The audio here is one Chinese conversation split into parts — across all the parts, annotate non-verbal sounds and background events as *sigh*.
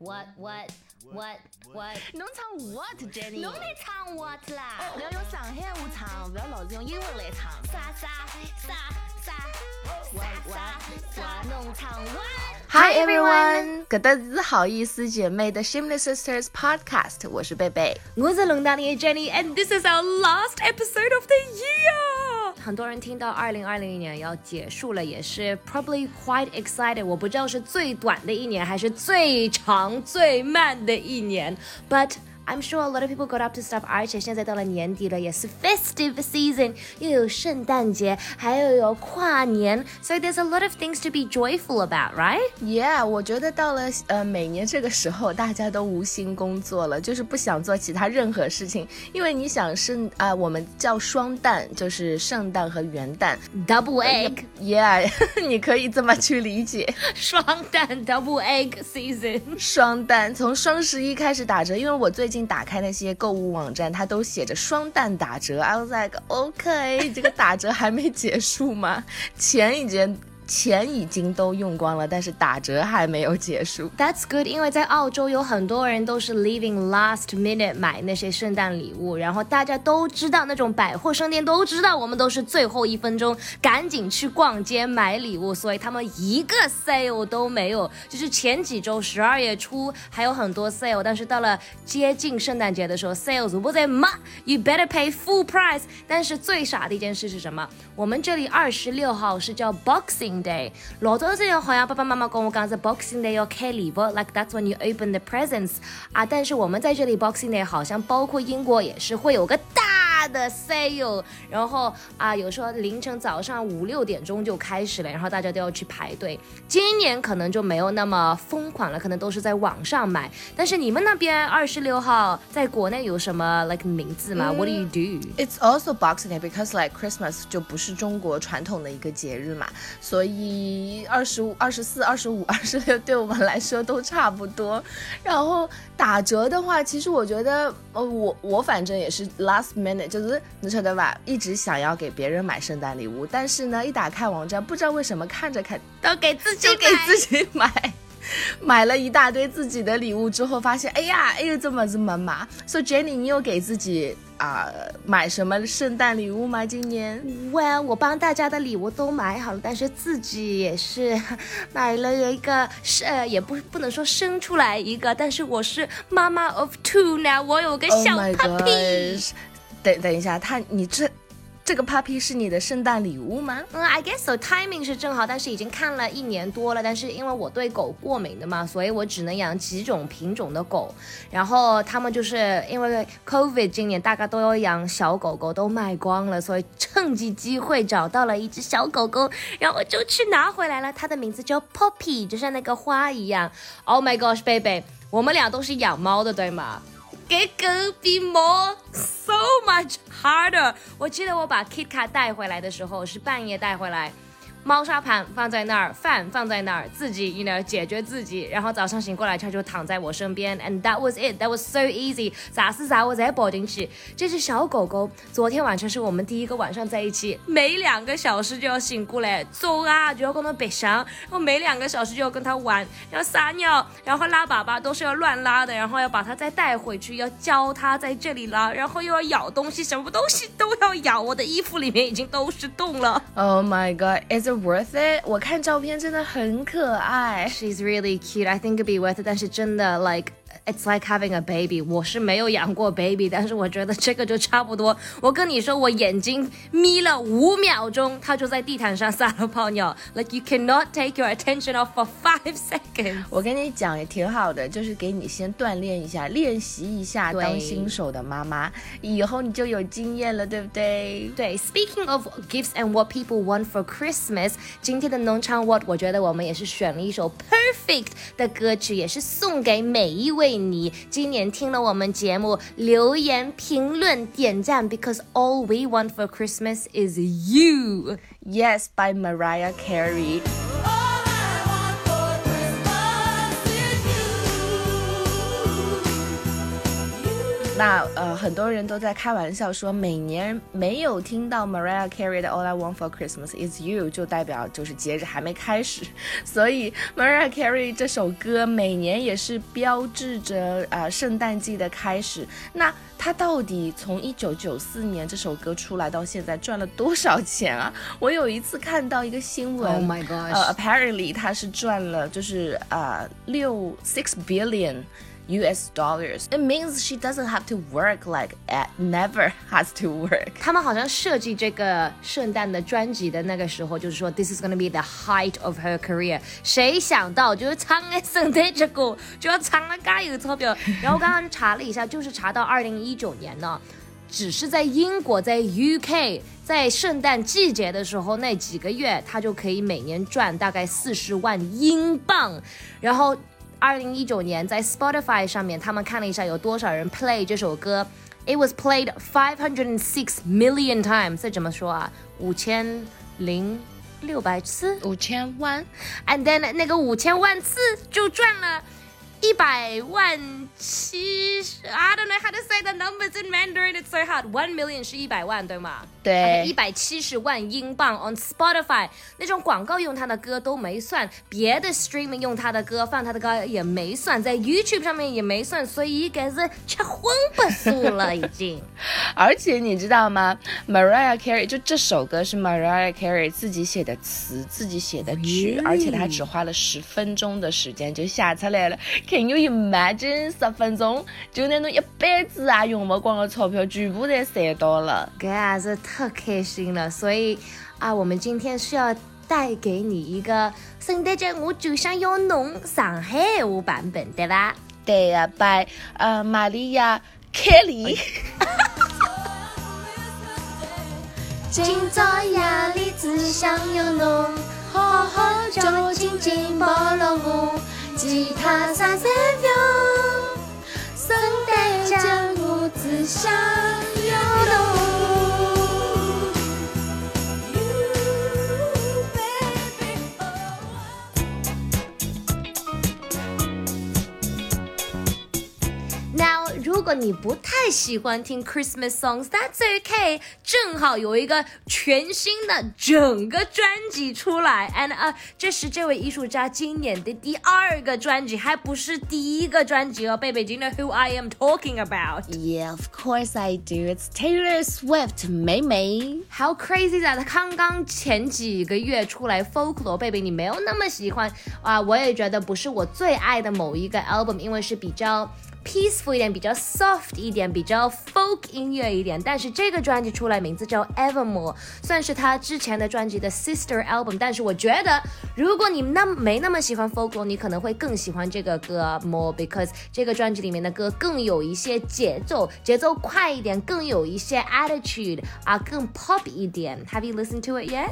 What what what what？侬唱 what Jenny？侬在唱 what 啦？不要用上海话唱，不要老是用英文来唱。啥啥啥啥啥啥啥？侬唱 what？ Hi everyone，搿搭是好意思姐妹的 Shameless Sisters Podcast，我是贝贝。我是龙大里的 Jenny，and this is our last episode of the year。 很多人听到二零二零年要结束了，也是 probably quite excited。我不知道是最短的一年，还是最长最慢的一年，but。I'm sure a lot of people got up to stuff，而且现在到了年底了，也是 festive season，又有圣诞节，还有有跨年，so there's a lot of things to be joyful about，right？ Yeah，我觉得到了呃每年这个时候，大家都无心工作了，就是不想做其他任何事情，因为你想圣啊、我们叫双旦，就是圣诞和元旦。 Double egg， Yeah，你可以这么去理解。双蛋 *laughs* *laughs* double egg season。双旦从双十一开始打折，因为我最近 打开那些购物网站，它都写着双旦打折。I was like, OK，这个打折还没结束吗？钱已经钱已经都用光了，但是打折还没有结束。That's good，因为在澳洲有很多人都是 leaving last minute 买那些圣诞礼物，然后大家都知道那种百货商店都知道我们都是最后一分钟赶紧去逛街买礼物，所以他们一个 sale 都没有。就是前几周十二月初还有很多 sale，但是到了接近圣诞节的时候，sales 不在嘛，you better pay full price。但是最傻的一件事是什么？我们这里二十六号是叫 Boxing Day，老早之前好像爸爸妈妈跟我讲是 Boxing Day 要开礼物，like that's when you open the presents 啊。但是我们在这里 Boxing Day 好像包括英国也是会有个大的 sale，然后啊有时候凌晨早上五六点钟就开始了，然后大家都要去排队。今年可能就没有那么疯狂了，可能都是在网上买。但是你们那边二十六号在国内有什么 like 名字吗、w h a t do you do？It's also Boxing Day because like Christmas 就不是中国传统的一个节日嘛，所以二十五、二十四、二十五、二十六对我们来说都差不多。然后打折的话，其实我觉得，呃，我我反正也是 last minute，就是你晓得吧，一直想要给别人买圣诞礼物，但是呢，一打开网站，不知道为什么看着看都给自己给自己买。*laughs* 买了一大堆自己的礼物之后，发现哎呀，哎呦，这么这么麻。So Jenny，你有给自己啊、买什么圣诞礼物吗？今年？Well，我帮大家的礼物都买好了，但是自己也是买了一个，是呃，也不不能说生出来一个，但是我是妈妈 of two 呢，我有个 Oh 小 puppy。等等一下，他你这这个 puppy 是你的圣诞礼物吗？嗯，I guess so，timing 是正好，但是已经看了一年多了，但是因为我对狗过敏的嘛，所以我只能养几种品种的狗。然后他们就是因为 COVID 今年大家都要养小狗狗，都卖光了，所以趁机机会找到了一只小狗狗，然后就去拿回来了。它的名字叫 Poppy，就像那个花一样。Oh my gosh，baby，我们俩都是养猫的，对吗？给狗比猫 so much harder。我记得我把 Kitka 带回来的时候是半夜带回来，猫砂盘放在那儿，饭放在那儿，自己 you know 解决自己，然后早上醒过来它就躺在我身边，and that was it，that was so easy，啥是啥我再抱进去。这只小狗狗昨天晚上是我们第一个晚上在一起，每两个小时就要醒过来，走啊就要跟它白相，然后每两个小时就要跟它玩，要撒尿，然后拉粑粑都是要乱拉的，然后要把它再带回去，要教它在这里拉，然后又要咬东西，什么东西都要咬，我的衣服里面已经都是洞了。Oh my god，is it worth it？我看照片真的很可爱。 She's really cute. I think it'd be worth it. 但是真的，like it's like having a baby. 我是没有养过 baby，但是我觉得这个就差不多。我跟你说，我眼睛眯了五秒钟，它就在地毯上撒了泡尿。Like you cannot take your attention off for five seconds. 我跟你讲也挺好的，就是给你先锻炼一下，练习一下当新手的妈妈，以后你就有经验了，对不对？对，Speaking of gifts and what people want for Christmas，今天的农场 What，我觉得我们也是选了一首 perfect 的歌曲，也是送给每一位你今年听了我们节目留言、评论、点赞，because all we want for Christmas is you。 Yes by Mariah Carey。 那呃，很多人都在开玩笑说，每年没有听到 Mariah Carey 的 All I Want for Christmas Is You，就代表就是节日还没开始。*laughs* 所以 Mariah Carey 这首歌每年也是标志着啊、呃、圣诞季的开始。那它到底从一九九四年这首歌出来到现在赚了多少钱啊？*laughs* 我有一次看到一个新闻 Oh my 呃，apparently 它是赚了就是啊六 six billion。US dollars. It means she doesn't have to work like at never has to work. 他们好像设计这个圣诞的专辑的那个时候，就是说 this is gonna be the height of her career。谁想到就是唱个圣诞节歌就要唱了加有钞票。然后刚刚查了一下，*laughs* 就是查到二零一九年呢，只是在英国，在 UK，在圣诞季节的时候那几个月，他就可以每年赚大概四十万英镑。然后二零一九年在 Spotify 上面，他们看了一下有多少人 play 这首歌。It was played five hundred and six million times，这怎么说啊？五千零六百次。五千万 And then 那个五千万次就赚了一百万七 say the numbers in Mandarin. It's so hard. One million 是一百万，对吗？对一百七十万英镑 on Spotify 那种广告用他的歌都没算，别的 streaming 用他的歌放他的歌也没算，在 YouTube 上面也没算，所以该是吃荤不素了已经。而且你知道吗？Mariah Carey 就这首歌是 Mariah Carey 自己写的词，自己写的曲？而且他只花了十分钟的时间就写出来了。Can you imagine 十分钟就那种一辈子啊用不光的钞票全部侪赚到了？搿也是特开心了，所以啊，我们今天是要带给你一个圣诞节，我就想要侬上海话版本，对吧？对呀、b y 呃玛利亚凯莉。*laughs* 今朝夜里只想有侬，好好就紧紧抱牢我，其他啥侪不用。圣诞紫霞果你不太喜欢听 Christmas songs，that's okay。正好有一个全新的整个专辑出来，and 啊、这是这位艺术家今年的第二个专辑，还不是第一个专辑哦。贝贝，do you know who I am talking about？Yeah, of course I do. It's Taylor Swift，美美。How crazy that！他刚刚前几个月出来 Folklore，贝贝你没有那么喜欢啊，我也觉得不是我最爱的某一个 album，因为是比较 peaceful 一点，比较 soft 一点，比较 folk 音乐一点。但是这个专辑出来名字叫 Evermore，算是他之前的专辑的 sister album。但是我觉得，如果你那没那么喜欢 Folklore，你可能会更喜欢这个歌 more，because 这个专辑里面的歌更有一些节奏，节奏快一点，更有一些 attitude 啊，更 pop 一点。Have you listened to it yet？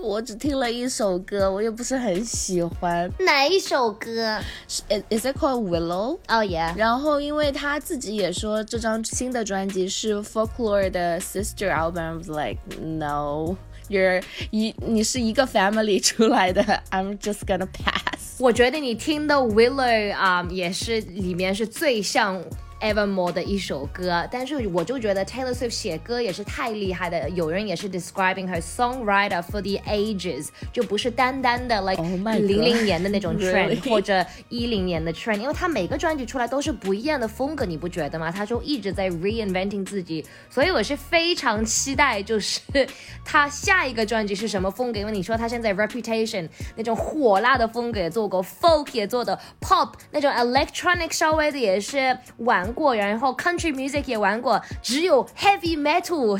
我只听了一首歌，我也不是很喜欢。哪一首歌 Is is it called Willow？ ？Oh yeah。然后， 因为他自己也说这张新的专辑是 Folklore 的 sister album，I was like no。You're 一你是一个 family 出来的，I'm *laughs* just gonna pass。我觉得你听的 Willow 啊、也是里面是最像 Evermore 的一首歌，但是我就觉得 Taylor Swift 写歌也是太厉害的，有人也是 describing her songwriter for the ages，就不是单单的 like Oh 零零年的那种 *laughs* trend？或者一零年的 trend，因为他每个专辑出来都是不一样的风格，你不觉得吗？他就一直在 reinventing 自己，所以我是非常期待，就是他下一个专辑是什么风格，因为你说他现在 Reputation 那种火辣的风格也做过，folk 也做的，pop 那种 electronic 稍微的也是玩过，然后 country music 也玩过，只有 heavy metal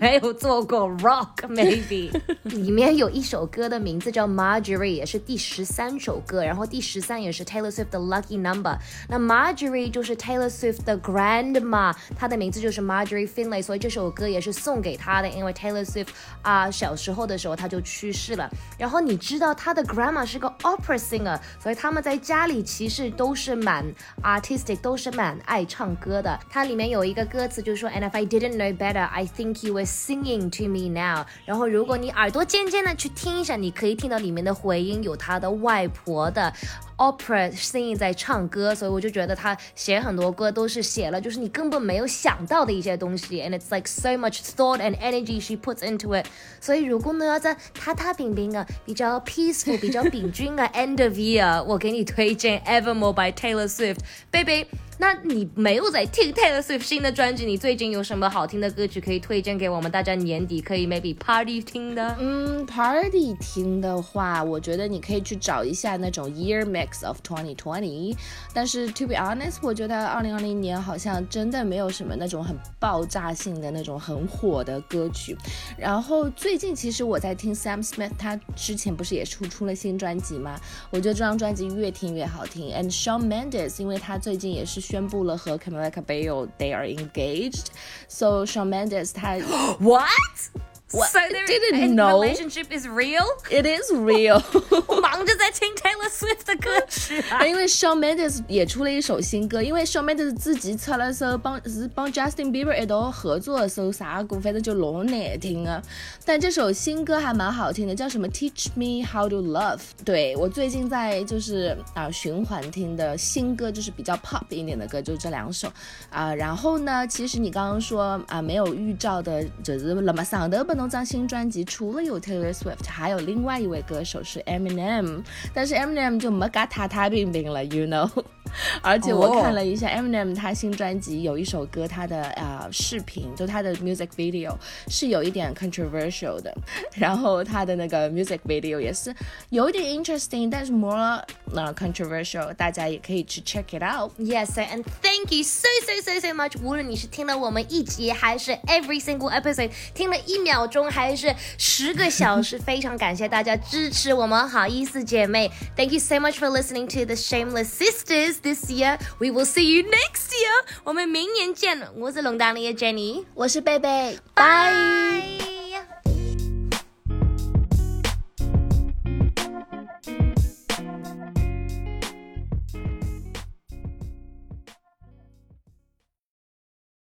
没有做过 rock maybe。里面有一首歌的名字叫 Marjorie，也是第十三首歌，然后第十三也是 Taylor Swift 的 Lucky Number。那 Marjorie 就是 Taylor Swift 的 grandma，她的名字就是 Marjorie Finley，所以这首歌也是送给她的，因为 Taylor Swift 啊、小时候的时候她就去世了。然后你知道她的 grandma 是个 opera singer，所以他们在家里其实都是蛮 artistic，都是蛮爱唱歌的。它里面有一个歌词就是说，And if I didn't know better, I think you were singing to me now。然后如果你耳朵尖尖的去听一下，你可以听到里面的回音有他的外婆的 opera singing 在唱歌，所以我就觉得他写很多歌都是写了就是你根本没有想到的一些东西，and it's like so much thought and energy she puts into it。所以如果呢要在踏踏平平啊，比较 peaceful、比较平均啊，end of year，我给你推荐 Evermore by Taylor Swift，baby。那你没有在听 Taylor Swift 新的专辑，你最近有什么好听的歌曲可以推荐给我们？大家年底可以 maybe party 听的？嗯，party 听的话，我觉得你可以去找一下那种 year mix of 2020。但是 to be honest，我觉得2020年好像真的没有什么那种很爆炸性的那种很火的歌曲。然后最近其实我在听 Sam Smith，他之前不是也出出了新专辑吗？我觉得这张专辑越听越好听。And Shawn Mendes，因为他最近也是宣布了和 Camila Cabello they are engaged，so Shawn Mendes 他 *gasps* What? What? So their Didn't know. relationship is real? it is real *laughs* 。我 忙着在听 Taylor Swift 的歌曲啊。因为 Shawn Mendes 也出了一首新歌，因为 Shawn Mendes 自己出了首帮是帮 Justin Bieber 一道合作的首啥歌，反正就老难听啊。但这首新歌还蛮好听的，叫什么 Teach Me How to Love。对我最近在就是啊、循环听的新歌，就是比较 pop 一点的歌，就这两首啊、然后呢，其实你刚刚说啊、没有预兆的，就是那么上头不能张新专辑，除了有 Taylor Swift，还有另外一位歌手是 Eminem，但是 M&M 就没嘎踏踏平平了，you know。*laughs* 而且我看了一下 Eminem 他新专辑有一首歌，他的啊、视频就他的 music video 是有一点 controversial 的，然后他的那个 *laughs* music video 也是有一点 interesting，但是 more 呃 controversial，大家也可以去 check it out。 Yes, and thank you so so so so much。无论你是听了我们一集，还是 every single episode，听了一秒钟，还是十个小时，非常感谢大家支持我们好意思姐妹。Thank you so much for listening to the Shameless Sisters this year. We will see you next year. 我们明年见。我是龙当里的 Jenny，我是贝贝，拜。